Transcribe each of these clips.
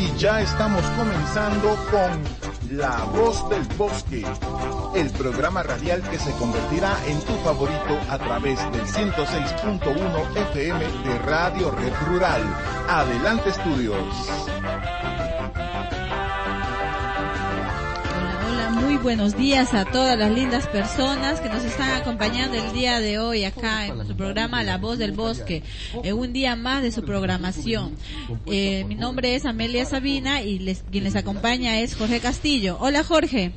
y ya estamos comenzando con La Voz del Bosque, el programa radial que se convertirá en tu favorito a través del 106.1 FM de Radio Red Rural. Adelante estudios. Muy buenos días a todas las lindas personas que nos están acompañando el día de hoy acá en nuestro programa La Voz del Bosque, en un día más de su programación. Eh, mi nombre es Amelia Sabina y quien les acompaña es Jorge Castillo. Hola Jorge.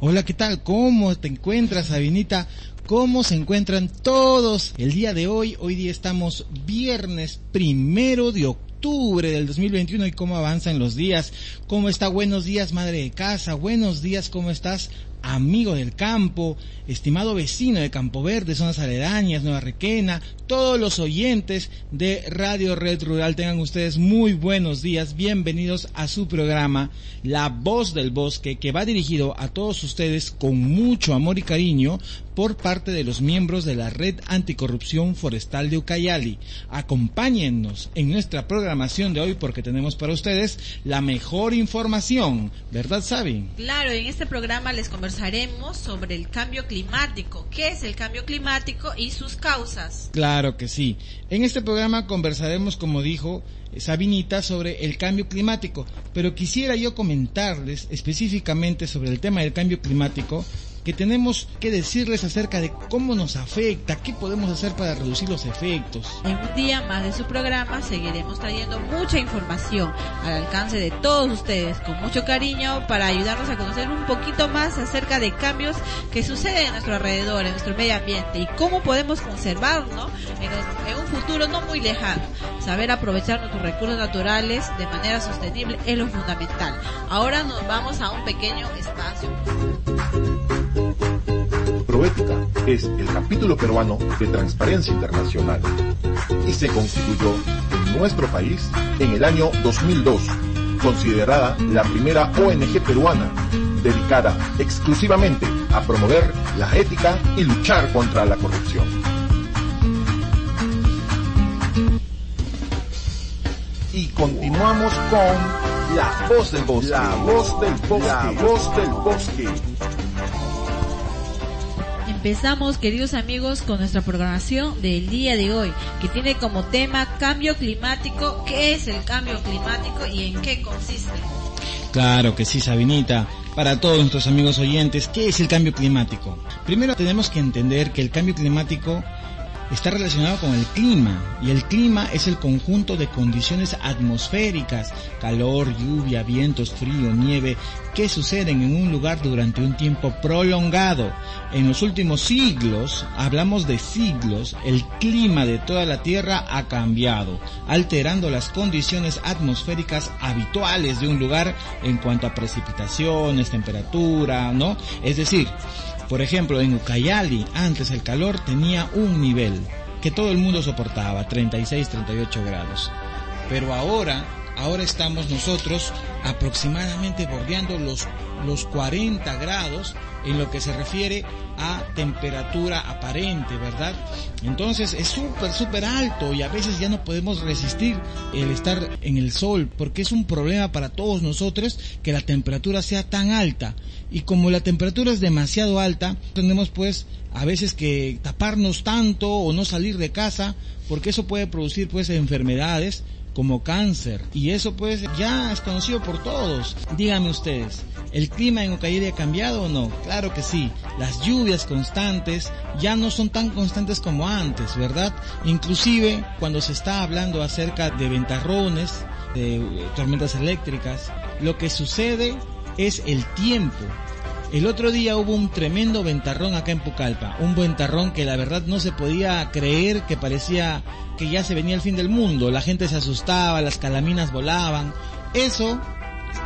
Hola, ¿qué tal? ¿Cómo te encuentras, Sabinita? ¿Cómo se encuentran todos el día de hoy? Hoy día estamos viernes primero de octubre octubre del 2021 y cómo avanzan los días. ¿Cómo está? Buenos días, madre de casa. Buenos días, ¿cómo estás? Amigo del campo, estimado vecino de Campo Verde, zonas aledañas, Nueva Requena, todos los oyentes de Radio Red Rural, tengan ustedes muy buenos días, bienvenidos a su programa La Voz del Bosque, que va dirigido a todos ustedes con mucho amor y cariño por parte de los miembros de la Red Anticorrupción Forestal de Ucayali. Acompáñennos en nuestra programación de hoy porque tenemos para ustedes la mejor información, ¿verdad, Sabi? Claro, en este programa les conversamos conversaremos sobre el cambio climático. ¿Qué es el cambio climático y sus causas? Claro que sí. En este programa conversaremos, como dijo Sabinita, sobre el cambio climático. Pero quisiera yo comentarles específicamente sobre el tema del cambio climático que tenemos que decirles acerca de cómo nos afecta, qué podemos hacer para reducir los efectos. En un día más de su programa seguiremos trayendo mucha información al alcance de todos ustedes con mucho cariño para ayudarnos a conocer un poquito más acerca de cambios que suceden en nuestro alrededor, en nuestro medio ambiente y cómo podemos conservarlo en, un futuro no muy lejano. Saber aprovechar nuestros recursos naturales de manera sostenible es lo fundamental. Ahora nos vamos a un pequeño espacio. Proética es el capítulo peruano de Transparencia Internacional y se constituyó en nuestro país en el año 2002, considerada la primera ONG peruana dedicada exclusivamente a promover la ética y luchar contra la corrupción. Y continuamos con La Voz del Bosque. La Voz del Bosque. La Voz del Bosque. Empezamos, queridos amigos, con nuestra programación del día de hoy, que tiene como tema cambio climático. ¿Qué es el cambio climático y en qué consiste? Claro que sí, Sabinita. Para todos nuestros amigos oyentes, ¿qué es el cambio climático? Primero tenemos que entender que el cambio climático está relacionado con el clima y el clima es el conjunto de condiciones atmosféricas, calor, lluvia, vientos, frío, nieve, que suceden en un lugar durante un tiempo prolongado. En los últimos siglos, hablamos de siglos, el clima de toda la Tierra ha cambiado, alterando las condiciones atmosféricas habituales de un lugar en cuanto a precipitaciones, temperatura, ¿no? Es decir, por ejemplo, en Ucayali antes el calor tenía un nivel que todo el mundo soportaba, 36, 38 grados. Pero ahora, ahora estamos nosotros aproximadamente bordeando los, los 40 grados en lo que se refiere a temperatura aparente, ¿verdad? Entonces es súper, súper alto y a veces ya no podemos resistir el estar en el sol porque es un problema para todos nosotros que la temperatura sea tan alta. Y como la temperatura es demasiado alta, tenemos pues a veces que taparnos tanto o no salir de casa porque eso puede producir pues enfermedades como cáncer. Y eso pues ya es conocido por todos. Díganme ustedes, ¿el clima en Ucayali ha cambiado o no? Claro que sí. Las lluvias constantes ya no son tan constantes como antes, ¿verdad? Inclusive cuando se está hablando acerca de ventarrones, de tormentas eléctricas, lo que sucede es el tiempo. El otro día hubo un tremendo ventarrón acá en Pucallpa, un ventarrón que la verdad no se podía creer que parecía que ya se venía el fin del mundo, la gente se asustaba, las calaminas volaban, eso,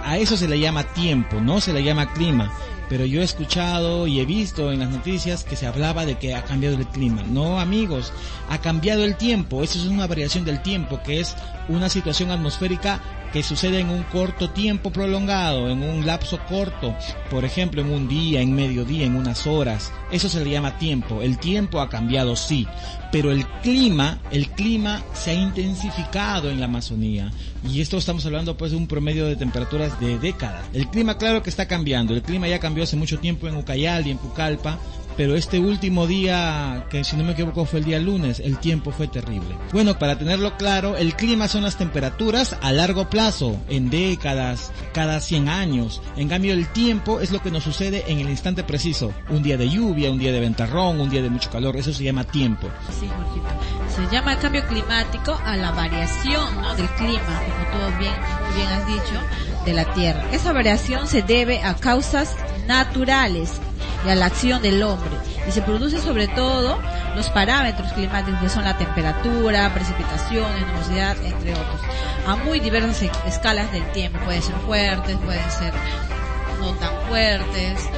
a eso se le llama tiempo, no se le llama clima, pero yo he escuchado y he visto en las noticias que se hablaba de que ha cambiado el clima. No, amigos, ha cambiado el tiempo. Eso es una variación del tiempo, que es una situación atmosférica que sucede en un corto tiempo prolongado, en un lapso corto, por ejemplo, en un día, en mediodía, en unas horas. Eso se le llama tiempo. El tiempo ha cambiado, sí, pero el clima, el clima se ha intensificado en la Amazonía. Y esto estamos hablando pues de un promedio de temperaturas de décadas. El clima claro que está cambiando. El clima ya cambió hace mucho tiempo en Ucayali, en Pucallpa, pero este último día, que si no me equivoco fue el día lunes, el tiempo fue terrible. Bueno, para tenerlo claro, el clima son las temperaturas a largo plazo, en décadas, cada 100 años. En cambio, el tiempo es lo que nos sucede en el instante preciso. Un día de lluvia, un día de ventarrón, un día de mucho calor, eso se llama tiempo. Sí, Jorgito. Se llama cambio climático a la variación ¿no? del clima, como tú bien, bien has dicho, de la Tierra. Esa variación se debe a causas naturales y a la acción del hombre. Y se produce sobre todo los parámetros climáticos que son la temperatura, precipitación, nubosidad, entre otros, a muy diversas e-, escalas del tiempo. Pueden ser fuertes, pueden ser no tan fuertes,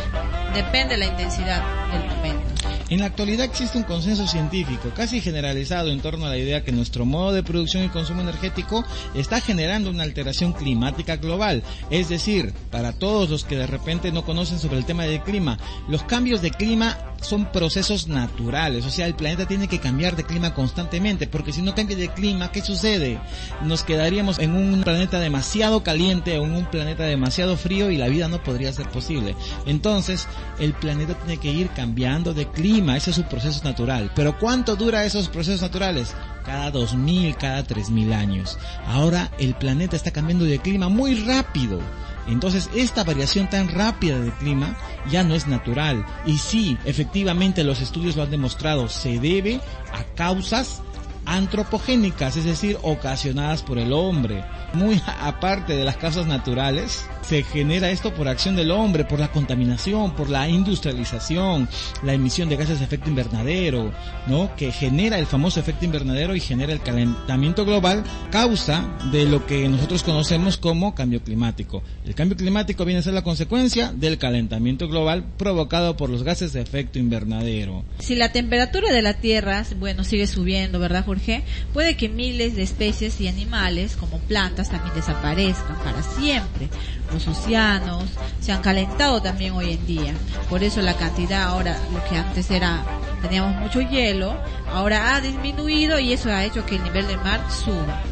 depende de la intensidad del momento. En la actualidad existe un consenso científico casi generalizado en torno a la idea que nuestro modo de producción y consumo energético está generando una alteración climática global. Es decir, para todos los que de repente no conocen sobre el tema del clima, los cambios de clima son procesos naturales, o sea, el planeta tiene que cambiar de clima constantemente, porque si no cambia de clima, ¿qué sucede? Nos quedaríamos en un planeta demasiado caliente en un planeta demasiado frío y la vida no podría ser posible. Entonces, el planeta tiene que ir cambiando de clima, ese es su proceso natural. Pero ¿cuánto dura esos procesos naturales? Cada 2000, cada 3000 años. Ahora el planeta está cambiando de clima muy rápido. Entonces, esta variación tan rápida del clima ya no es natural. Y sí, efectivamente los estudios lo han demostrado, se debe a causas antropogénicas, es decir, ocasionadas por el hombre. Muy aparte de las causas naturales, se genera esto por acción del hombre, por la contaminación, por la industrialización, la emisión de gases de efecto invernadero, ¿no? Que genera el famoso efecto invernadero y genera el calentamiento global, causa de lo que nosotros conocemos como cambio climático. El cambio climático viene a ser la consecuencia del calentamiento global provocado por los gases de efecto invernadero. Si la temperatura de la Tierra, bueno, sigue subiendo, ¿verdad, Jorge? Puede que miles de especies y animales, como plantas, también desaparezcan para siempre los océanos se han calentado también hoy en día. Por eso la cantidad ahora, lo que antes era, teníamos mucho hielo, ahora ha disminuido y eso ha hecho que el nivel del mar suba.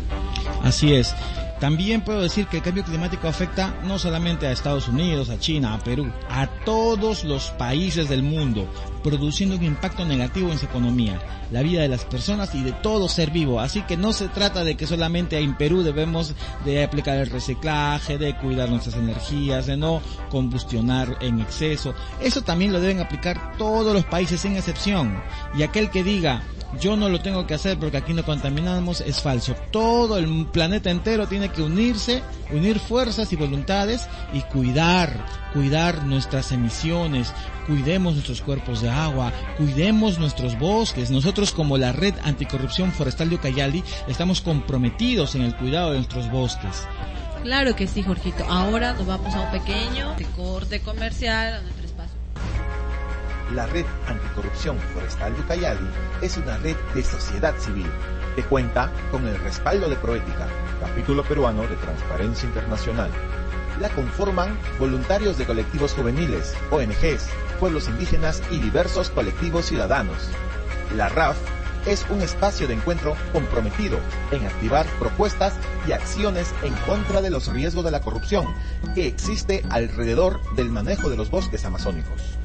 Así es. También puedo decir que el cambio climático afecta no solamente a Estados Unidos, a China, a Perú, a todos los países del mundo, produciendo un impacto negativo en su economía, la vida de las personas y de todo ser vivo. Así que no se trata de que solamente en Perú debemos de aplicar el reciclaje, de cuidar nuestras energías, de no combustionar en exceso. Eso también lo deben aplicar todos los países sin excepción. Y aquel que diga, yo no lo tengo que hacer porque aquí no contaminamos, es falso. Todo el planeta entero tiene que unirse, unir fuerzas y voluntades y cuidar, cuidar nuestras emisiones, cuidemos nuestros cuerpos de agua, cuidemos nuestros bosques. Nosotros como la Red Anticorrupción Forestal de Ucayali estamos comprometidos en el cuidado de nuestros bosques. Claro que sí, Jorgito. Ahora nos vamos a un pequeño corte comercial la Red Anticorrupción Forestal de Ucayali es una red de sociedad civil que cuenta con el respaldo de Proética, capítulo peruano de Transparencia Internacional. La conforman voluntarios de colectivos juveniles, ONGs, pueblos indígenas y diversos colectivos ciudadanos. La RAF es un espacio de encuentro comprometido en activar propuestas y acciones en contra de los riesgos de la corrupción que existe alrededor del manejo de los bosques amazónicos.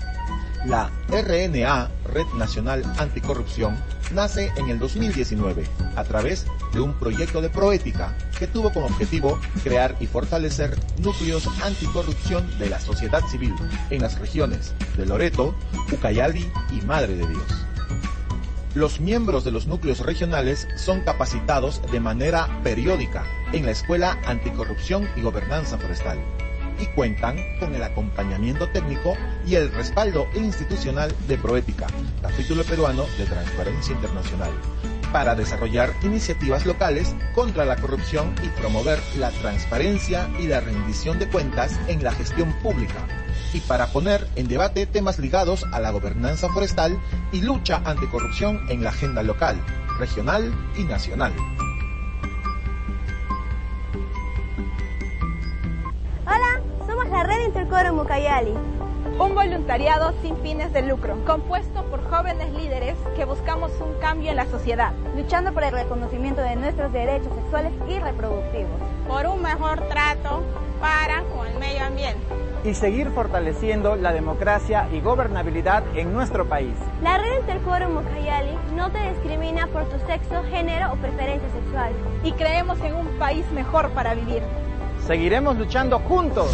La RNA, Red Nacional Anticorrupción, nace en el 2019 a través de un proyecto de proética que tuvo como objetivo crear y fortalecer núcleos anticorrupción de la sociedad civil en las regiones de Loreto, Ucayali y Madre de Dios. Los miembros de los núcleos regionales son capacitados de manera periódica en la Escuela Anticorrupción y Gobernanza Forestal y cuentan con el acompañamiento técnico y el respaldo institucional de Proética, capítulo peruano de Transparencia Internacional, para desarrollar iniciativas locales contra la corrupción y promover la transparencia y la rendición de cuentas en la gestión pública, y para poner en debate temas ligados a la gobernanza forestal y lucha anticorrupción en la agenda local, regional y nacional. Intercoro Mucayali? Un voluntariado sin fines de lucro, compuesto por jóvenes líderes que buscamos un cambio en la sociedad, luchando por el reconocimiento de nuestros derechos sexuales y reproductivos, por un mejor trato para con el medio ambiente y seguir fortaleciendo la democracia y gobernabilidad en nuestro país. La red Interforo Mucayali no te discrimina por tu sexo, género o preferencia sexual. Y creemos en un país mejor para vivir. Seguiremos luchando juntos,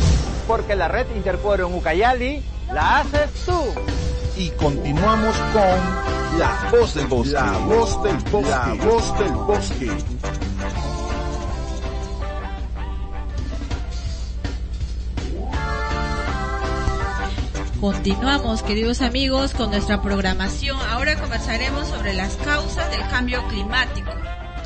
porque la red Interforo Mucayali la haces tú. Y continuamos con La Voz del Bosque. La Voz del Bosque. La Voz del Bosque. Continuamos, queridos amigos, con nuestra programación. Ahora conversaremos sobre las causas del cambio climático.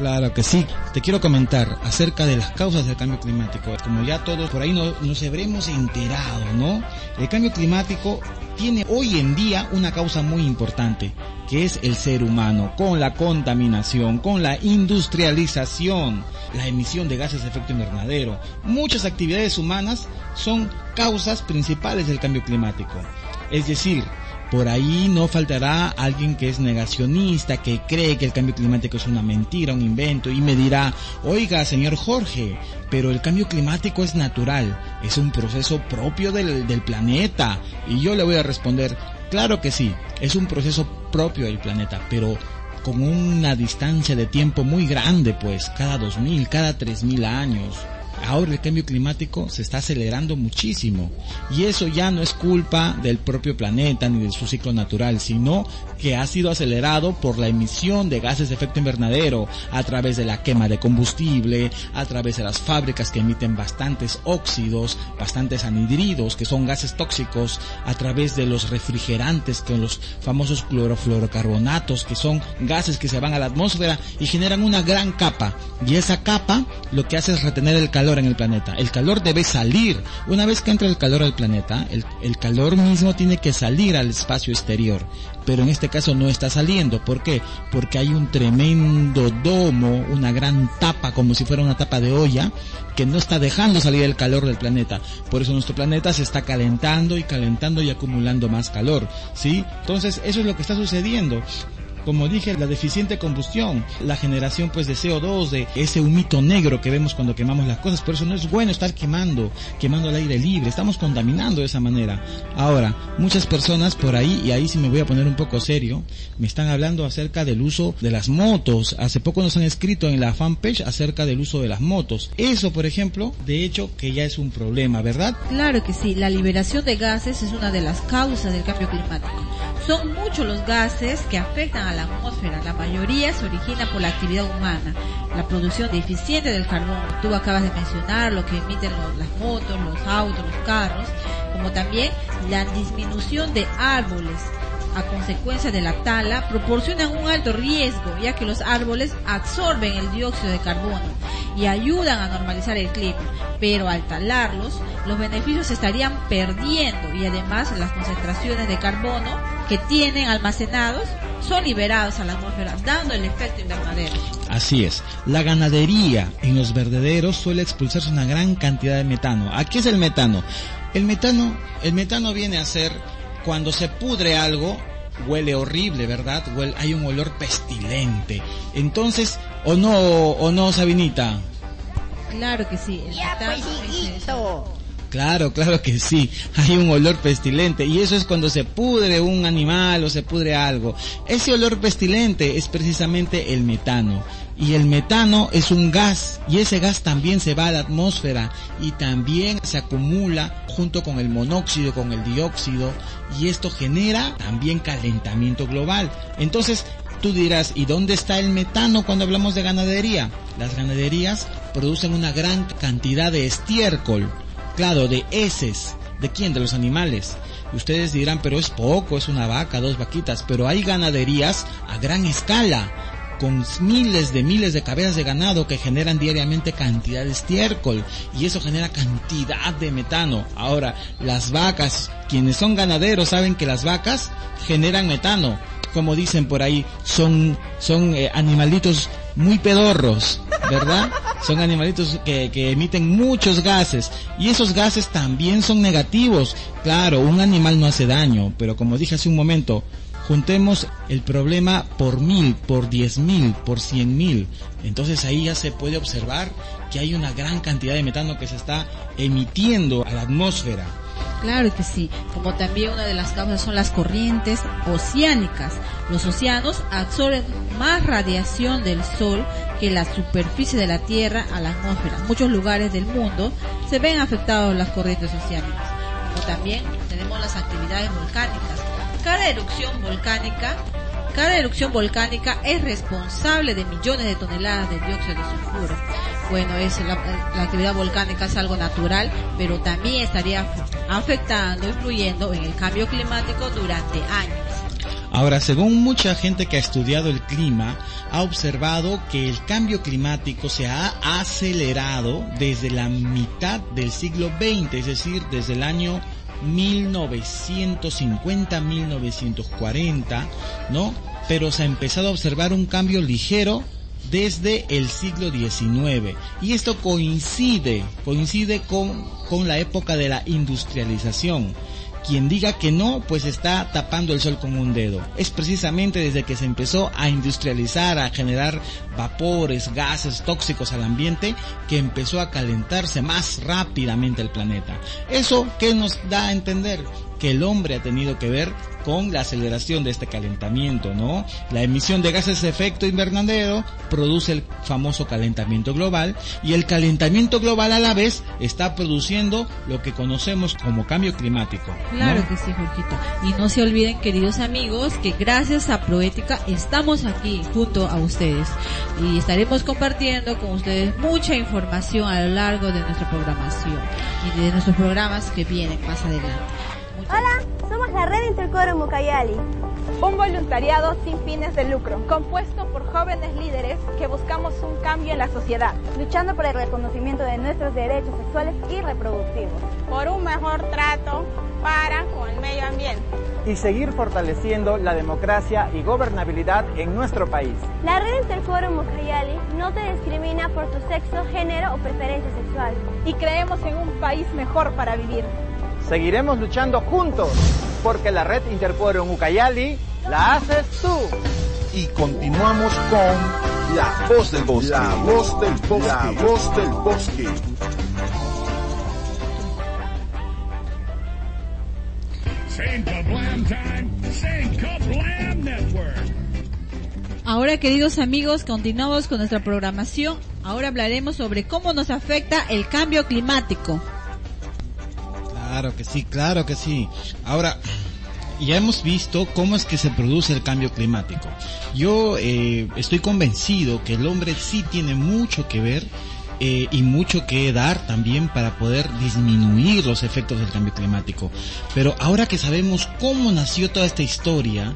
Claro que sí. Te quiero comentar acerca de las causas del cambio climático. Como ya todos por ahí nos, nos habremos enterado, ¿no? El cambio climático tiene hoy en día una causa muy importante, que es el ser humano, con la contaminación, con la industrialización, la emisión de gases de efecto invernadero. Muchas actividades humanas son causas principales del cambio climático. Es decir, por ahí no faltará alguien que es negacionista, que cree que el cambio climático es una mentira, un invento, y me dirá, oiga, señor Jorge, pero el cambio climático es natural, es un proceso propio del, del planeta. Y yo le voy a responder, claro que sí, es un proceso propio del planeta, pero con una distancia de tiempo muy grande, pues, cada 2000, cada 3000 años ahora el cambio climático se está acelerando muchísimo y eso ya no es culpa del propio planeta ni de su ciclo natural, sino que ha sido acelerado por la emisión de gases de efecto invernadero a través de la quema de combustible, a través de las fábricas que emiten bastantes óxidos, bastantes anhidridos, que son gases tóxicos, a través de los refrigerantes con los famosos clorofluorocarbonatos, que son gases que se van a la atmósfera y generan una gran capa. Y esa capa lo que hace es retener el calor en el planeta. El calor debe salir. Una vez que entra el calor al planeta, el, el calor mismo tiene que salir al espacio exterior. Pero en este caso no está saliendo. ¿Por qué? Porque hay un tremendo domo, una gran tapa, como si fuera una tapa de olla, que no está dejando salir el calor del planeta. Por eso nuestro planeta se está calentando y calentando y acumulando más calor. ¿Sí? Entonces, eso es lo que está sucediendo como dije, la deficiente combustión, la generación pues de CO2, de ese humito negro que vemos cuando quemamos las cosas, por eso no es bueno estar quemando, quemando al aire libre, estamos contaminando de esa manera. Ahora, muchas personas por ahí, y ahí sí me voy a poner un poco serio, me están hablando acerca del uso de las motos. Hace poco nos han escrito en la fanpage acerca del uso de las motos. Eso, por ejemplo, de hecho que ya es un problema, ¿verdad? Claro que sí, la liberación de gases es una de las causas del cambio climático. Son muchos los gases que afectan a la atmósfera. La mayoría se origina por la actividad humana. La producción deficiente del carbón. Tú acabas de mencionar lo que emiten las motos, los autos, los carros, como también la disminución de árboles a consecuencia de la tala proporcionan un alto riesgo ya que los árboles absorben el dióxido de carbono y ayudan a normalizar el clima, pero al talarlos los beneficios se estarían perdiendo y además las concentraciones de carbono que tienen almacenados son liberados a la atmósfera, dando el efecto invernadero. Así es. La ganadería en los verdaderos suele expulsarse una gran cantidad de metano. ¿A qué es el metano? El metano, el metano viene a ser cuando se pudre algo, huele horrible, ¿verdad? Huele, hay un olor pestilente. Entonces, ¿o no, o no, Sabinita? Claro que sí. El ya, metano pues, Claro, claro que sí. Hay un olor pestilente y eso es cuando se pudre un animal o se pudre algo. Ese olor pestilente es precisamente el metano. Y el metano es un gas y ese gas también se va a la atmósfera y también se acumula junto con el monóxido, con el dióxido y esto genera también calentamiento global. Entonces, tú dirás, ¿y dónde está el metano cuando hablamos de ganadería? Las ganaderías producen una gran cantidad de estiércol claro, de heces. ¿De quién? De los animales. Ustedes dirán, pero es poco, es una vaca, dos vaquitas, pero hay ganaderías a gran escala, con miles de miles de cabezas de ganado que generan diariamente cantidad de estiércol y eso genera cantidad de metano. Ahora, las vacas, quienes son ganaderos saben que las vacas generan metano. Como dicen por ahí, son, son eh, animalitos muy pedorros, ¿verdad? Son animalitos que, que emiten muchos gases y esos gases también son negativos. Claro, un animal no hace daño, pero como dije hace un momento, juntemos el problema por mil, por diez mil, por cien mil. Entonces ahí ya se puede observar que hay una gran cantidad de metano que se está emitiendo a la atmósfera. Claro que sí, como también una de las causas son las corrientes oceánicas. Los océanos absorben más radiación del Sol que la superficie de la Tierra a la atmósfera. Muchos lugares del mundo se ven afectados las corrientes oceánicas. Como también tenemos las actividades volcánicas. Cada erupción volcánica cada erupción volcánica es responsable de millones de toneladas de dióxido de sulfuro. Bueno, es la, la, actividad volcánica es algo natural, pero también estaría afectando, influyendo en el cambio climático durante años. Ahora, según mucha gente que ha estudiado el clima, ha observado que el cambio climático se ha acelerado desde la mitad del siglo XX, es decir, desde el año 1950-1940, ¿no? Pero se ha empezado a observar un cambio ligero desde el siglo XIX. Y esto coincide, coincide con, con la época de la industrialización. Quien diga que no, pues está tapando el sol con un dedo. Es precisamente desde que se empezó a industrializar, a generar vapores, gases tóxicos al ambiente, que empezó a calentarse más rápidamente el planeta. Eso que nos da a entender que el hombre ha tenido que ver con la aceleración de este calentamiento, ¿no? La emisión de gases de efecto invernadero produce el famoso calentamiento global y el calentamiento global a la vez está produciendo lo que conocemos como cambio climático. Claro que sí, Jorgito. Y no se olviden, queridos amigos, que gracias a Proética estamos aquí junto a ustedes y estaremos compartiendo con ustedes mucha información a lo largo de nuestra programación y de nuestros programas que vienen más adelante. Hola, somos la Red Intercoro Mucayali. Un voluntariado sin fines de lucro, compuesto por jóvenes líderes que buscamos un cambio en la sociedad, luchando por el reconocimiento de nuestros derechos sexuales y reproductivos, por un mejor trato para con el medio ambiente y seguir fortaleciendo la democracia y gobernabilidad en nuestro país. La Red Intercoro Mucayali no te discrimina por tu sexo, género o preferencia sexual. Y creemos en un país mejor para vivir. Seguiremos luchando juntos, porque la red Interquorum Ucayali la haces tú. Y continuamos con La Voz del Bosque. La Voz del Bosque. La Voz del Bosque. Ahora, queridos amigos, continuamos con nuestra programación. Ahora hablaremos sobre cómo nos afecta el cambio climático. Claro que sí, claro que sí. Ahora, ya hemos visto cómo es que se produce el cambio climático. Yo eh, estoy convencido que el hombre sí tiene mucho que ver eh, y mucho que dar también para poder disminuir los efectos del cambio climático. Pero ahora que sabemos cómo nació toda esta historia,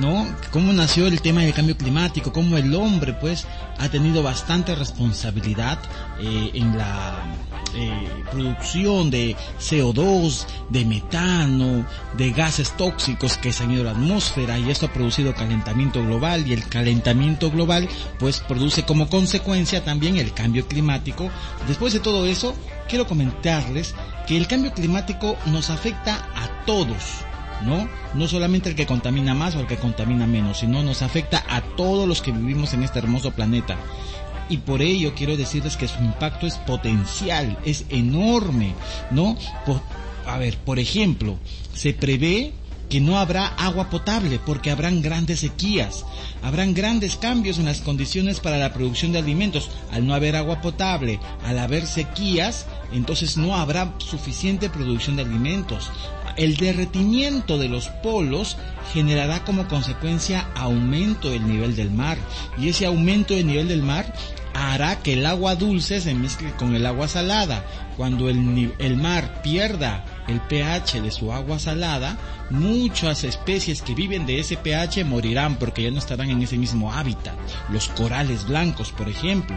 ¿no? Cómo nació el tema del cambio climático, cómo el hombre pues ha tenido bastante responsabilidad eh, en la eh, producción de CO2, de metano, de gases tóxicos que se han ido a la atmósfera y esto ha producido calentamiento global y el calentamiento global pues produce como consecuencia también el cambio climático. Después de todo eso, quiero comentarles que el cambio climático nos afecta a todos. ¿no? No solamente el que contamina más o el que contamina menos, sino nos afecta a todos los que vivimos en este hermoso planeta y por ello quiero decirles que su impacto es potencial, es enorme, ¿no? a ver, por ejemplo, se prevé que no habrá agua potable porque habrán grandes sequías, habrán grandes cambios en las condiciones para la producción de alimentos. Al no haber agua potable, al haber sequías, entonces no habrá suficiente producción de alimentos. El derretimiento de los polos generará como consecuencia aumento del nivel del mar y ese aumento del nivel del mar hará que el agua dulce se mezcle con el agua salada. Cuando el, el mar pierda el pH de su agua salada, muchas especies que viven de ese pH morirán porque ya no estarán en ese mismo hábitat. Los corales blancos, por ejemplo.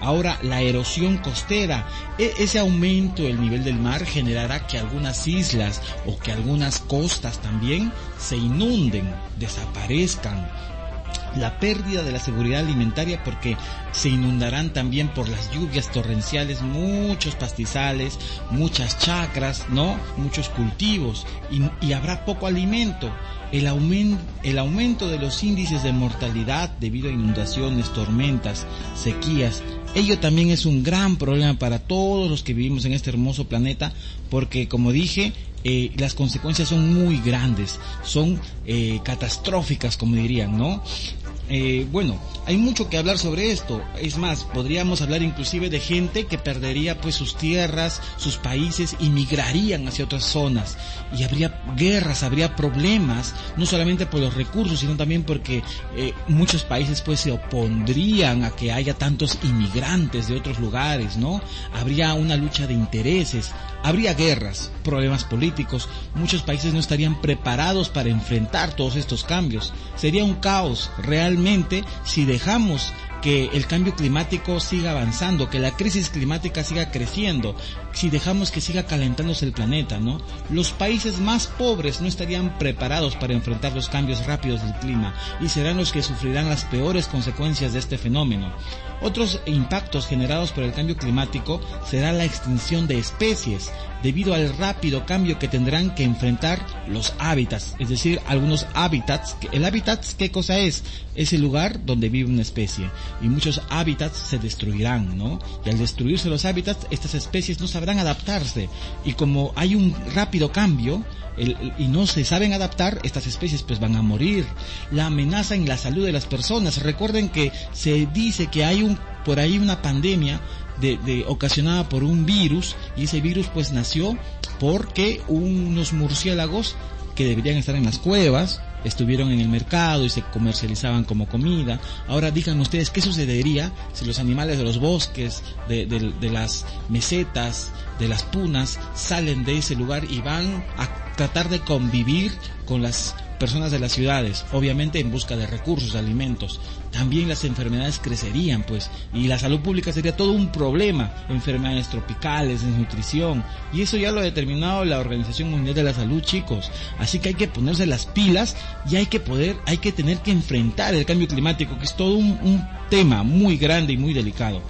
Ahora, la erosión costera, e, ese aumento del nivel del mar generará que algunas islas o que algunas costas también se inunden, desaparezcan la pérdida de la seguridad alimentaria porque se inundarán también por las lluvias torrenciales muchos pastizales, muchas chacras, ¿no? Muchos cultivos y, habrá poco alimento. El, aumento, el aumento de los índices de mortalidad debido a inundaciones, tormentas, sequías, ello también es un gran problema para todos los que vivimos en este hermoso planeta porque como dije eh, las consecuencias son muy grandes, son eh, catastróficas como dirían, ¿no? Eh, bueno, hay mucho que hablar sobre esto. Es más, podríamos hablar inclusive de gente que perdería pues sus tierras, sus países y migrarían hacia otras zonas. Y habría guerras, habría problemas, no solamente por los recursos, sino también porque eh, muchos países pues se opondrían a que haya tantos inmigrantes de otros lugares, ¿no? Habría una lucha de intereses, habría guerras, problemas políticos, muchos países no estarían preparados para enfrentar todos estos cambios. Sería un caos realmente si dejamos que el cambio climático siga avanzando, que la crisis climática siga creciendo, si dejamos que siga calentándose el planeta, ¿no? Los países más pobres no estarían preparados para enfrentar los cambios rápidos del clima y serán los que sufrirán las peores consecuencias de este fenómeno. Otros impactos generados por el cambio climático será la extinción de especies debido al rápido cambio que tendrán que enfrentar los hábitats, es decir, algunos hábitats. El hábitat, ¿qué cosa es? Es el lugar donde vive una especie y muchos hábitats se destruirán, ¿no? Y al destruirse los hábitats, estas especies no sabrán adaptarse y como hay un rápido cambio, y no se saben adaptar, estas especies pues van a morir. La amenaza en la salud de las personas. Recuerden que se dice que hay un por ahí una pandemia de, de, ocasionada por un virus y ese virus pues nació porque unos murciélagos que deberían estar en las cuevas estuvieron en el mercado y se comercializaban como comida. Ahora digan ustedes qué sucedería si los animales de los bosques, de, de, de las mesetas, de las punas, salen de ese lugar y van a tratar de convivir con las personas de las ciudades, obviamente en busca de recursos, de alimentos. También las enfermedades crecerían, pues, y la salud pública sería todo un problema, enfermedades tropicales, desnutrición, y eso ya lo ha determinado la Organización Mundial de la Salud, chicos. Así que hay que ponerse las pilas y hay que poder, hay que tener que enfrentar el cambio climático, que es todo un, tema muy grande y muy delicado.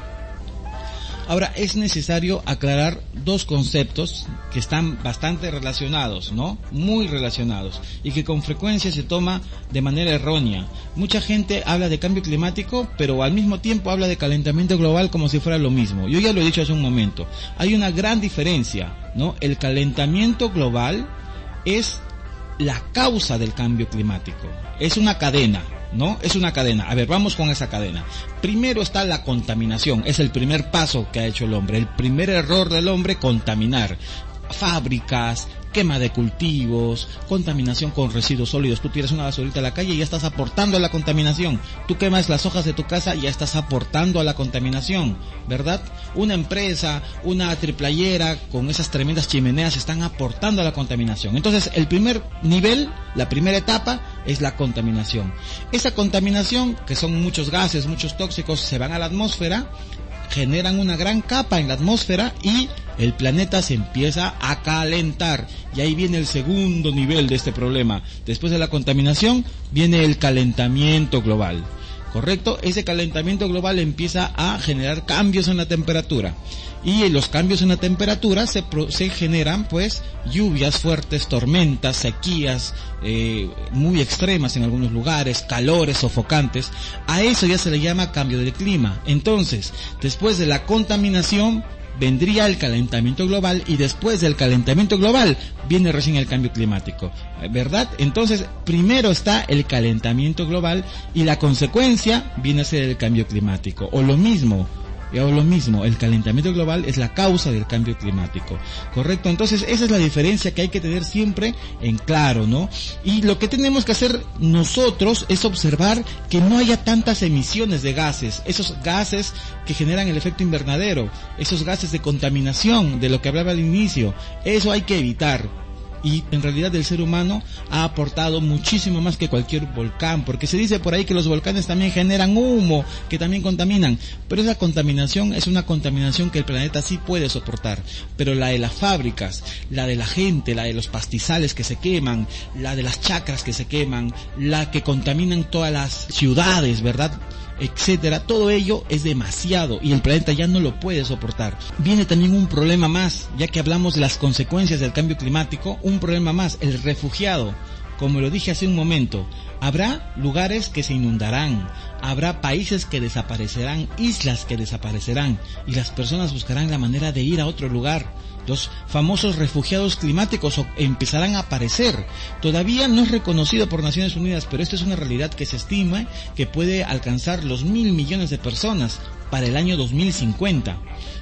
Ahora es necesario aclarar dos conceptos que están bastante relacionados, ¿no? Muy relacionados y que con frecuencia se toma de manera errónea. Mucha gente habla de cambio climático, pero al mismo tiempo habla de calentamiento global como si fuera lo mismo. Yo ya lo he dicho hace un momento. Hay una gran diferencia, ¿no? El calentamiento global es la causa del cambio climático. Es una cadena. ¿no? Es una cadena. A ver, vamos con esa cadena. Primero está la contaminación, es el primer paso que ha hecho el hombre, el primer error del hombre, contaminar fábricas, quema de cultivos, contaminación con residuos sólidos. Tú tiras una basurita a la calle y ya estás aportando a la contaminación. Tú quemas las hojas de tu casa y ya estás aportando a la contaminación, ¿verdad? Una empresa, una triplayera con esas tremendas chimeneas están aportando a la contaminación. Entonces, el primer nivel, la primera etapa es la contaminación. Esa contaminación, que son muchos gases, muchos tóxicos, se van a la atmósfera generan una gran capa en la atmósfera y el planeta se empieza a calentar. Y ahí viene el segundo nivel de este problema. Después de la contaminación viene el calentamiento global. ¿Correcto? Ese calentamiento global empieza a generar cambios en la temperatura. Y los cambios en la temperatura se, se generan pues lluvias fuertes, tormentas, sequías eh, muy extremas en algunos lugares, calores sofocantes. A eso ya se le llama cambio del clima. Entonces, después de la contaminación vendría el calentamiento global y después del calentamiento global viene recién el cambio climático, ¿verdad? Entonces, primero está el calentamiento global y la consecuencia viene a ser el cambio climático. O lo mismo, o lo mismo, el calentamiento global es la causa del cambio climático, ¿correcto? Entonces esa es la diferencia que hay que tener siempre en claro, ¿no? Y lo que tenemos que hacer nosotros es observar que no haya tantas emisiones de gases, esos gases que generan el efecto invernadero, esos gases de contaminación de lo que hablaba al inicio, eso hay que evitar y en realidad el ser humano ha aportado muchísimo más que cualquier volcán, porque se dice por ahí que los volcanes también generan humo, que también contaminan, pero esa contaminación es una contaminación que el planeta sí puede soportar, pero la de las fábricas, la de la gente, la de los pastizales que se queman, la de las chacras que se queman, la que contaminan todas las ciudades, ¿verdad? etcétera, todo ello es demasiado y el planeta ya no lo puede soportar. Viene también un problema más, ya que hablamos de las consecuencias del cambio climático, problema más, el refugiado. Como lo dije hace un momento, habrá lugares que se inundarán, habrá países que desaparecerán, islas que desaparecerán y las personas buscarán la manera de ir a otro lugar. Los famosos refugiados climáticos empezarán a aparecer. Todavía no es reconocido por Naciones Unidas, pero esto es una realidad que se estima que puede alcanzar los mil millones de personas para el año 2050.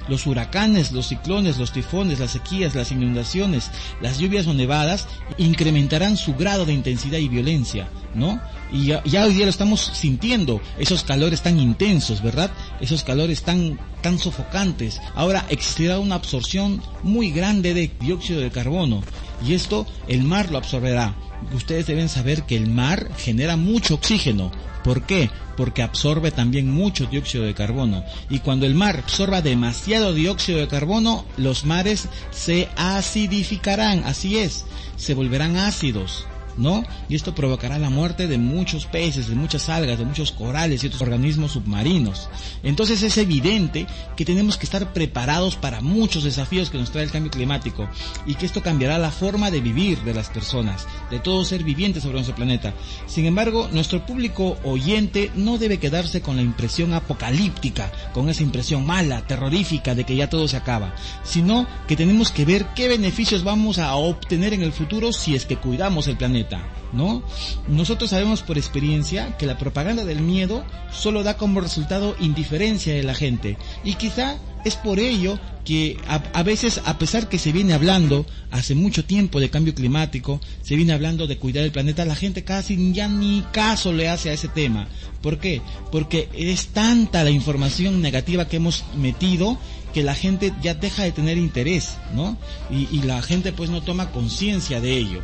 Los huracanes, los ciclones, los tifones, las sequías, las inundaciones, las lluvias o nevadas incrementarán su grado de intensidad y violencia, ¿no? Y ya, hoy día lo estamos sintiendo, esos calores tan intensos, ¿verdad? Esos calores tan, tan sofocantes. Ahora existirá una absorción muy grande de dióxido de carbono y esto el mar lo absorberá. Ustedes deben saber que el mar genera mucho oxígeno, ¿Por qué? Porque absorbe también mucho dióxido de carbono. Y cuando el mar absorba demasiado dióxido de carbono, los mares se acidificarán, así es, se volverán ácidos. ¿No? Y esto provocará la muerte de muchos peces, de muchas algas, de muchos corales y otros organismos submarinos. Entonces es evidente que tenemos que estar preparados para muchos desafíos que nos trae el cambio climático y que esto cambiará la forma de vivir de las personas, de todo ser viviente sobre nuestro planeta. Sin embargo, nuestro público oyente no debe quedarse con la impresión apocalíptica, con esa impresión mala, terrorífica de que ya todo se acaba, sino que tenemos que ver qué beneficios vamos a obtener en el futuro si es que cuidamos el planeta ¿no? Nosotros sabemos por experiencia que la propaganda del miedo solo da como resultado indiferencia de la gente y quizá es por ello que a, veces, a pesar que se viene hablando hace mucho tiempo de cambio climático, se viene hablando de cuidar el planeta, la gente casi ya ni caso le hace a ese tema. ¿Por qué? Porque es tanta la información negativa que hemos metido que la gente ya deja de tener interés, ¿no? Y, y la gente pues no toma conciencia de ello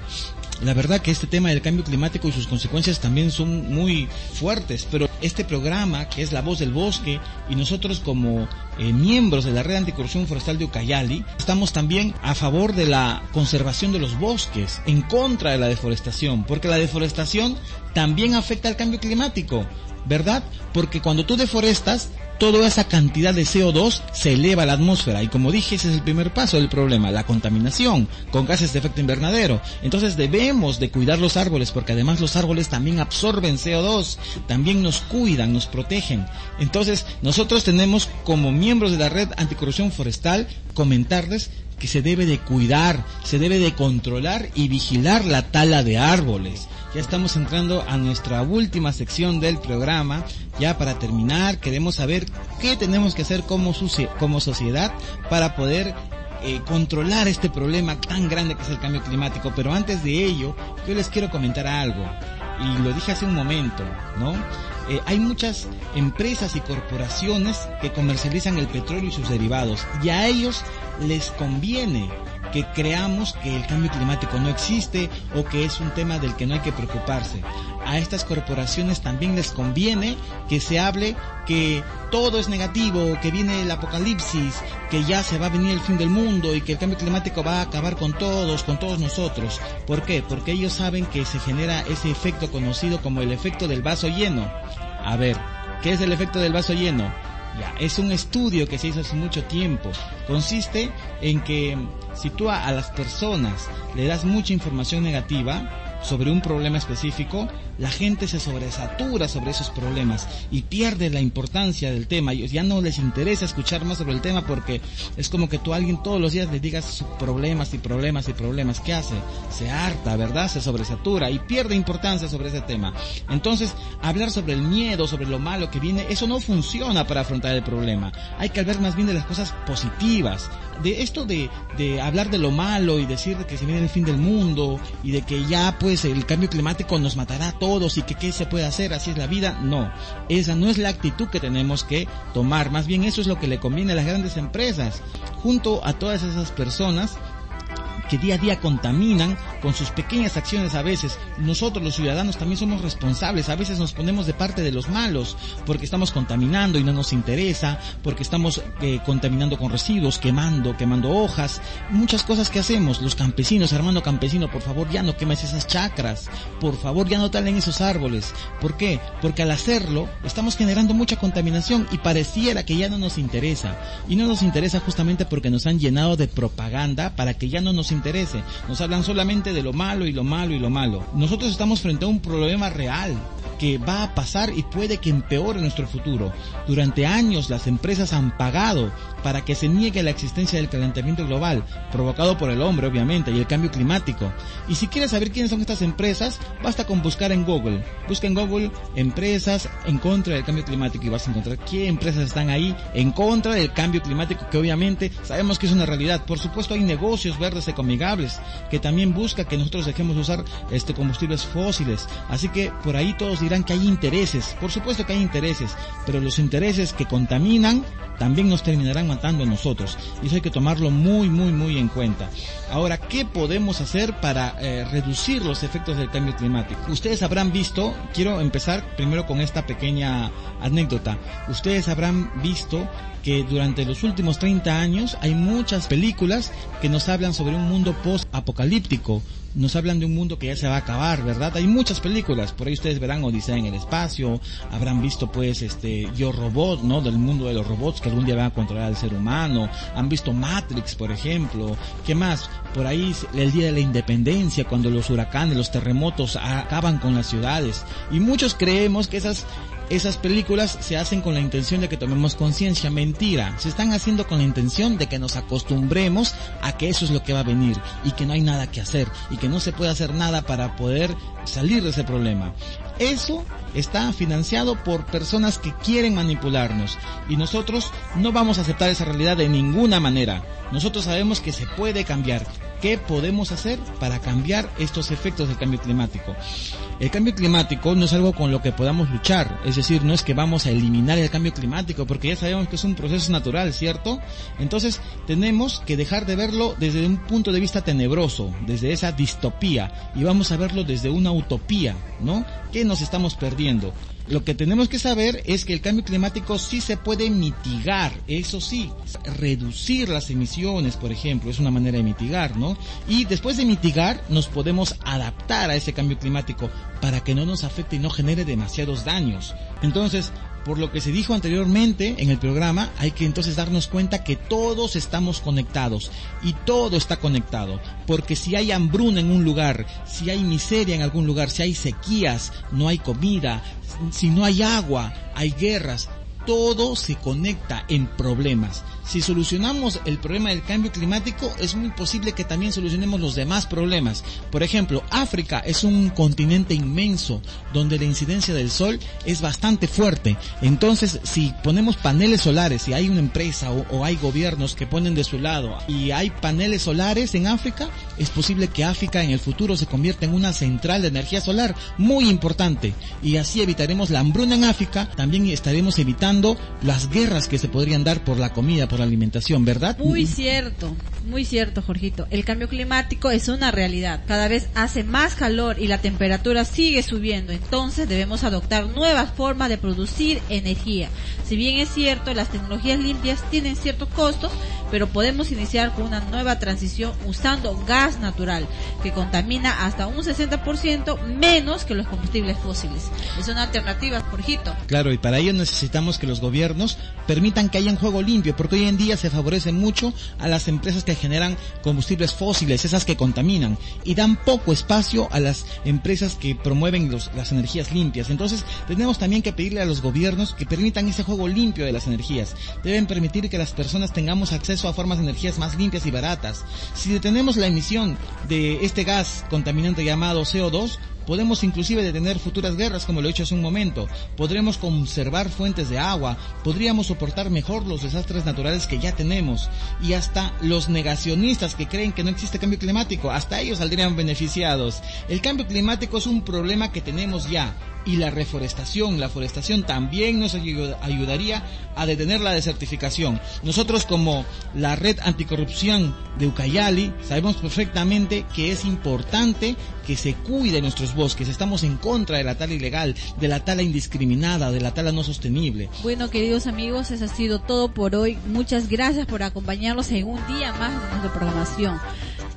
la verdad que este tema del cambio climático y sus consecuencias también son muy fuertes, pero este programa, que es La Voz del Bosque, y nosotros como eh, miembros de la Red Anticorrupción Forestal de Ucayali, estamos también a favor de la conservación de los bosques, en contra de la deforestación, porque la deforestación también afecta al cambio climático, ¿verdad? Porque cuando tú deforestas, toda esa cantidad de CO2 se eleva a la atmósfera y como dije ese es el primer paso del problema, la contaminación con gases de efecto invernadero. Entonces debemos de cuidar los árboles porque además los árboles también absorben CO2, también nos cuidan, nos protegen. Entonces nosotros tenemos como miembros de la red anticorrupción forestal comentarles que se debe de cuidar, se debe de controlar y vigilar la tala de árboles. Ya estamos entrando a nuestra última sección del programa. Ya para terminar, queremos saber qué tenemos que hacer como, como sociedad para poder eh, controlar este problema tan grande que es el cambio climático. Pero antes de ello, yo les quiero comentar algo. Y lo dije hace un momento, ¿no? Eh, hay muchas empresas y corporaciones que comercializan el petróleo y sus derivados. Y a ellos les conviene que creamos que el cambio climático no existe o que es un tema del que no hay que preocuparse. A estas corporaciones también les conviene que se hable que todo es negativo, que viene el apocalipsis, que ya se va a venir el fin del mundo y que el cambio climático va a acabar con todos, con todos nosotros. ¿Por qué? Porque ellos saben que se genera ese efecto conocido como el efecto del vaso lleno. A ver, ¿qué es el efecto del vaso lleno? Es un estudio que se hizo hace mucho tiempo. Consiste en que si tú a las personas le das mucha información negativa, sobre un problema específico, la gente se sobresatura sobre esos problemas y pierde la importancia del tema. Ya no les interesa escuchar más sobre el tema porque es como que tú a alguien todos los días le digas problemas y problemas y problemas. ¿Qué hace? Se harta, ¿verdad? Se sobresatura y pierde importancia sobre ese tema. Entonces, hablar sobre el miedo, sobre lo malo que viene, eso no funciona para afrontar el problema. Hay que hablar más bien de las cosas positivas. De esto de, de hablar de lo malo y decir que se viene el fin del mundo y de que ya pues el cambio climático nos matará a todos y que qué se puede hacer, así es la vida. No, esa no es la actitud que tenemos que tomar. Más bien eso es lo que le conviene a las grandes empresas. Junto a todas esas personas que día a día contaminan con sus pequeñas acciones a veces. Nosotros los ciudadanos también somos responsables, a veces nos ponemos de parte de los malos porque estamos contaminando y no nos interesa, porque estamos eh, contaminando con residuos, quemando, quemando hojas, muchas cosas que hacemos. Los campesinos, hermano campesino, por favor ya no quemes esas chacras, por favor ya no talen esos árboles. ¿Por qué? Porque al hacerlo estamos generando mucha contaminación y pareciera que ya no nos interesa. Y no nos interesa justamente porque nos han llenado de propaganda para que ya no nos interese. Nos hablan solamente de lo malo y lo malo y lo malo. Nosotros estamos frente a un problema real que va a pasar y puede que empeore nuestro futuro. Durante años las empresas han pagado para que se niegue la existencia del calentamiento global, provocado por el hombre obviamente y el cambio climático. Y si quieres saber quiénes son estas empresas, basta con buscar en Google. Busca en Google empresas en contra del cambio climático y vas a encontrar qué empresas están ahí en contra del cambio climático que obviamente sabemos que es una realidad. Por supuesto hay negocios verdes ecoamigables que también busca que nosotros dejemos de usar este combustibles fósiles. Así que por ahí todos dirán que hay intereses. Por supuesto que hay intereses, pero los intereses que contaminan también nos terminarán matando nosotros. Y eso hay que tomarlo muy, muy, muy en cuenta. Ahora, ¿qué podemos hacer para eh, reducir los efectos del cambio climático? Ustedes habrán visto, quiero empezar primero con esta pequeña anécdota. Ustedes habrán visto que durante los últimos 30 años hay muchas películas que nos hablan sobre un mundo post-apocalíptico, nos hablan de un mundo que ya se va a acabar, ¿verdad? Hay muchas películas, por ahí ustedes verán Odisea en el espacio, habrán visto pues este Yo Robot, ¿no? Del mundo de los robots que algún día van a controlar al ser humano, han visto Matrix, por ejemplo, ¿qué más? Por ahí el día de la independencia, cuando los huracanes, los terremotos acaban con las ciudades, y muchos creemos que esas esas películas se hacen con la intención de que tomemos conciencia. Mentira, se están haciendo con la intención de que nos acostumbremos a que eso es lo que va a venir y que no hay nada que hacer y que no se puede hacer nada para poder salir de ese problema. Eso está financiado por personas que quieren manipularnos y nosotros no vamos a aceptar esa realidad de ninguna manera. Nosotros sabemos que se puede cambiar. ¿Qué podemos hacer para cambiar estos efectos del cambio climático? El cambio climático no es algo con lo que podamos luchar, es decir, no es que vamos a eliminar el cambio climático, porque ya sabemos que es un proceso natural, ¿cierto? Entonces tenemos que dejar de verlo desde un punto de vista tenebroso, desde esa distopía, y vamos a verlo desde una utopía, ¿no? ¿Qué nos estamos perdiendo? Lo que tenemos que saber es que el cambio climático sí se puede mitigar, eso sí, reducir las emisiones, por ejemplo, es una manera de mitigar, ¿no? Y después de mitigar, nos podemos adaptar a ese cambio climático para que no nos afecte y no genere demasiados daños. Entonces, por lo que se dijo anteriormente en el programa, hay que entonces darnos cuenta que todos estamos conectados y todo está conectado. Porque si hay hambruna en un lugar, si hay miseria en algún lugar, si hay sequías, no hay comida, si no hay agua, hay guerras, todo se conecta en problemas. Si solucionamos el problema del cambio climático, es muy posible que también solucionemos los demás problemas. Por ejemplo, África es un continente inmenso donde la incidencia del sol es bastante fuerte. Entonces, si ponemos paneles solares, si hay una empresa o, o hay gobiernos que ponen de su lado y hay paneles solares en África, es posible que África en el futuro se convierta en una central de energía solar muy importante. Y así evitaremos la hambruna en África, también estaremos evitando las guerras que se podrían dar por la comida, por la alimentación, ¿verdad? Muy cierto, muy cierto, Jorgito. El cambio climático es una realidad. Cada vez hace más calor y la temperatura sigue subiendo. Entonces debemos adoptar nuevas formas de producir energía. Si bien es cierto, las tecnologías limpias tienen ciertos costos, pero podemos iniciar con una nueva transición usando gas natural, que contamina hasta un 60% menos que los combustibles fósiles. Es una alternativa, Jorgito. Claro, y para ello necesitamos que los gobiernos permitan que haya un juego limpio, porque hoy en día se favorece mucho a las empresas que generan combustibles fósiles, esas que contaminan, y dan poco espacio a las empresas que promueven las energías limpias. Entonces, tenemos también que pedirle a los gobiernos que permitan ese juego limpio de las energías. Deben permitir que las personas tengamos acceso a formas de energías más limpias y baratas. Si detenemos la emisión de este gas contaminante llamado CO2, Podemos inclusive detener futuras guerras como lo he hecho hace un momento. Podremos conservar fuentes de agua. Podríamos soportar mejor los desastres naturales que ya tenemos. Y hasta los negacionistas que creen que no existe cambio climático, hasta ellos saldrían beneficiados. El cambio climático es un problema que tenemos ya y la reforestación. La forestación también nos ayudaría a detener la desertificación. Nosotros como la red anticorrupción de Ucayali sabemos perfectamente que es importante que se cuide nuestros bosques. Estamos en contra de la tala ilegal, de la tala indiscriminada, de la tala no sostenible. Bueno, queridos amigos, eso ha sido todo por hoy. Muchas gracias por acompañarnos en un día más de nuestra programación.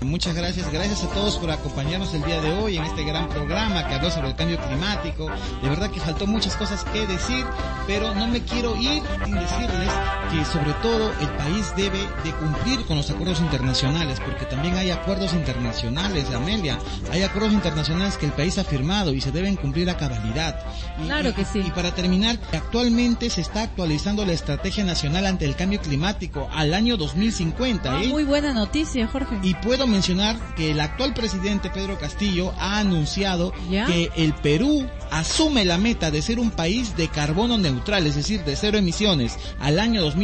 Muchas gracias, gracias a todos por acompañarnos el día de hoy en este gran programa que habló sobre el cambio climático. De verdad que faltó muchas cosas que decir, pero no me quiero ir sin decirles que sobre todo el país debe de cumplir con los acuerdos internacionales, porque también hay acuerdos internacionales, Amelia, hay acuerdos internacionales que el país ha firmado y se deben cumplir a cabalidad. claro que sí. Y para terminar, actualmente se está actualizando la estrategia nacional ante el cambio climático al año 2050. Ah, ¿eh? Muy buena noticia, Jorge. Y puedo mencionar que el actual presidente Pedro Castillo ha anunciado que el Perú asume la meta de ser un país de carbono neutral, es decir, de cero emisiones al año 2050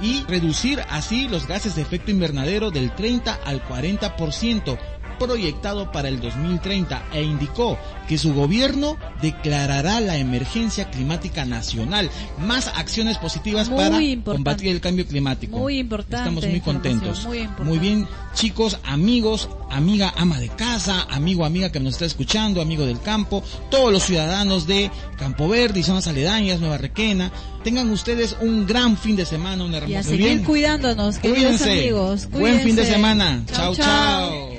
y reducir así los gases de efecto invernadero del 30 al 40% proyectado para el 2030 e indicó que su gobierno declarará la emergencia climática nacional. Más acciones positivas para combatir el cambio climático. Muy importante. Estamos muy contentos. Muy, bien, chicos, amigos, amiga ama de casa, amigo, amiga que nos está escuchando, amigo del campo, todos los ciudadanos de Campo Verde y zonas aledañas, Nueva Requena, tengan ustedes un gran fin de semana, un hermoso Y a seguir cuidándonos, queridos amigos. Buen fin de semana. chao. chao.